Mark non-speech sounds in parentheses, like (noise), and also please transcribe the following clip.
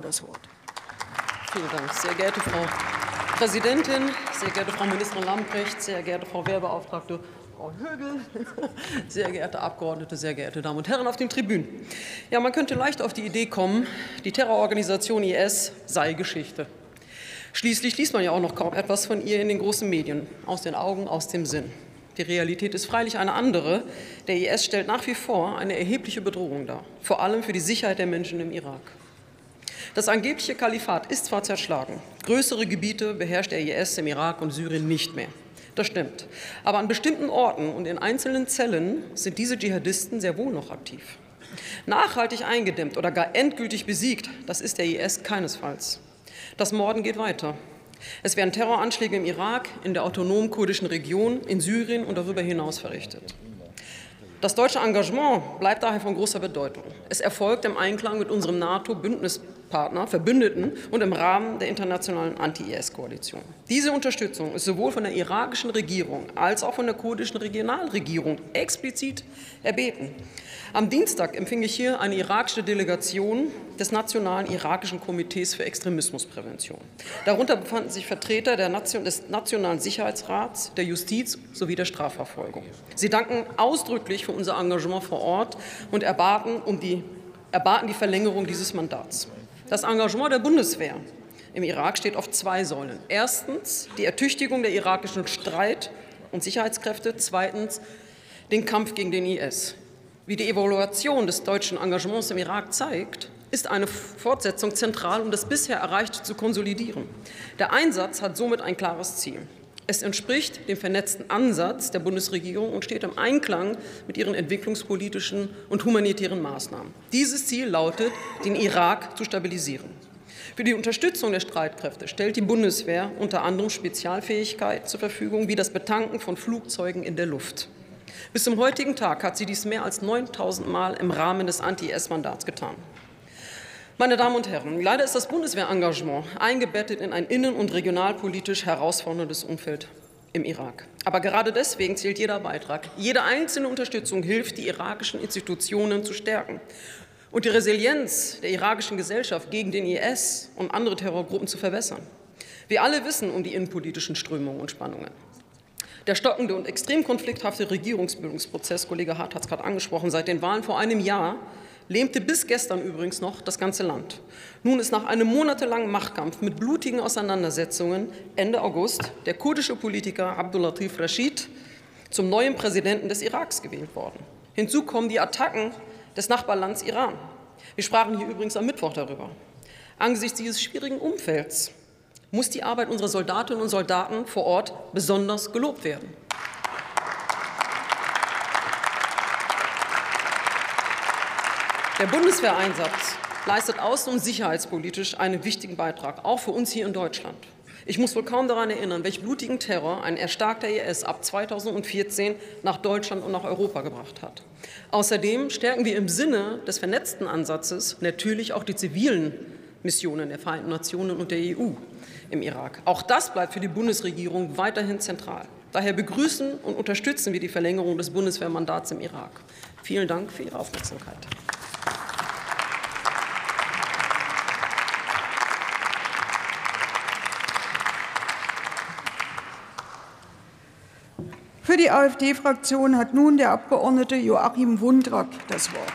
das Wort. Vielen Dank. Sehr geehrte Frau Präsidentin, sehr geehrte Frau Ministerin Lambrecht, sehr geehrte Frau Wehrbeauftragte Frau Högel, (laughs) sehr geehrte Abgeordnete, sehr geehrte Damen und Herren auf den Tribünen. Ja, man könnte leicht auf die Idee kommen, die Terrororganisation IS sei Geschichte. Schließlich liest man ja auch noch kaum etwas von ihr in den großen Medien, aus den Augen, aus dem Sinn. Die Realität ist freilich eine andere. Der IS stellt nach wie vor eine erhebliche Bedrohung dar, vor allem für die Sicherheit der Menschen im Irak. Das angebliche Kalifat ist zwar zerschlagen, größere Gebiete beherrscht der IS im Irak und Syrien nicht mehr. Das stimmt. Aber an bestimmten Orten und in einzelnen Zellen sind diese Dschihadisten sehr wohl noch aktiv. Nachhaltig eingedämmt oder gar endgültig besiegt, das ist der IS keinesfalls. Das Morden geht weiter. Es werden Terroranschläge im Irak, in der autonomen kurdischen Region, in Syrien und darüber hinaus verrichtet. Das deutsche Engagement bleibt daher von großer Bedeutung. Es erfolgt im Einklang mit unserem NATO-Bündnispartner, Verbündeten und im Rahmen der internationalen Anti-IS-Koalition. Diese Unterstützung ist sowohl von der irakischen Regierung als auch von der kurdischen Regionalregierung explizit erbeten. Am Dienstag empfing ich hier eine irakische Delegation des Nationalen Irakischen Komitees für Extremismusprävention. Darunter befanden sich Vertreter Nation, des Nationalen Sicherheitsrats, der Justiz sowie der Strafverfolgung. Sie danken ausdrücklich für unser Engagement vor Ort und erbaten, um die, erbaten die Verlängerung dieses Mandats. Das Engagement der Bundeswehr im Irak steht auf zwei Säulen. Erstens die Ertüchtigung der irakischen Streit- und Sicherheitskräfte, zweitens den Kampf gegen den IS. Wie die Evaluation des deutschen Engagements im Irak zeigt, ist eine Fortsetzung zentral, um das bisher Erreichte zu konsolidieren. Der Einsatz hat somit ein klares Ziel. Es entspricht dem vernetzten Ansatz der Bundesregierung und steht im Einklang mit ihren entwicklungspolitischen und humanitären Maßnahmen. Dieses Ziel lautet, den Irak zu stabilisieren. Für die Unterstützung der Streitkräfte stellt die Bundeswehr unter anderem Spezialfähigkeit zur Verfügung, wie das Betanken von Flugzeugen in der Luft. Bis zum heutigen Tag hat sie dies mehr als 9000 Mal im Rahmen des Anti-IS-Mandats getan. Meine Damen und Herren, leider ist das Bundeswehrengagement eingebettet in ein innen- und regionalpolitisch herausforderndes Umfeld im Irak. Aber gerade deswegen zählt jeder Beitrag. Jede einzelne Unterstützung hilft, die irakischen Institutionen zu stärken und die Resilienz der irakischen Gesellschaft gegen den IS und andere Terrorgruppen zu verbessern. Wir alle wissen um die innenpolitischen Strömungen und Spannungen. Der stockende und extrem konflikthafte Regierungsbildungsprozess, Kollege Hart hat es gerade angesprochen, seit den Wahlen vor einem Jahr lähmte bis gestern übrigens noch das ganze Land. Nun ist nach einem monatelangen Machtkampf mit blutigen Auseinandersetzungen Ende August der kurdische Politiker Abdulatif Rashid zum neuen Präsidenten des Iraks gewählt worden. Hinzu kommen die Attacken des Nachbarlands Iran. Wir sprachen hier übrigens am Mittwoch darüber. Angesichts dieses schwierigen Umfelds muss die Arbeit unserer Soldatinnen und Soldaten vor Ort besonders gelobt werden. Der Bundeswehreinsatz leistet außen- und sicherheitspolitisch einen wichtigen Beitrag, auch für uns hier in Deutschland. Ich muss wohl kaum daran erinnern, welch blutigen Terror ein erstarkter IS ab 2014 nach Deutschland und nach Europa gebracht hat. Außerdem stärken wir im Sinne des vernetzten Ansatzes natürlich auch die zivilen Missionen der Vereinten Nationen und der EU im Irak. Auch das bleibt für die Bundesregierung weiterhin zentral. Daher begrüßen und unterstützen wir die Verlängerung des Bundeswehrmandats im Irak. Vielen Dank für Ihre Aufmerksamkeit. Für die AfD-Fraktion hat nun der Abgeordnete Joachim Wundrak das Wort.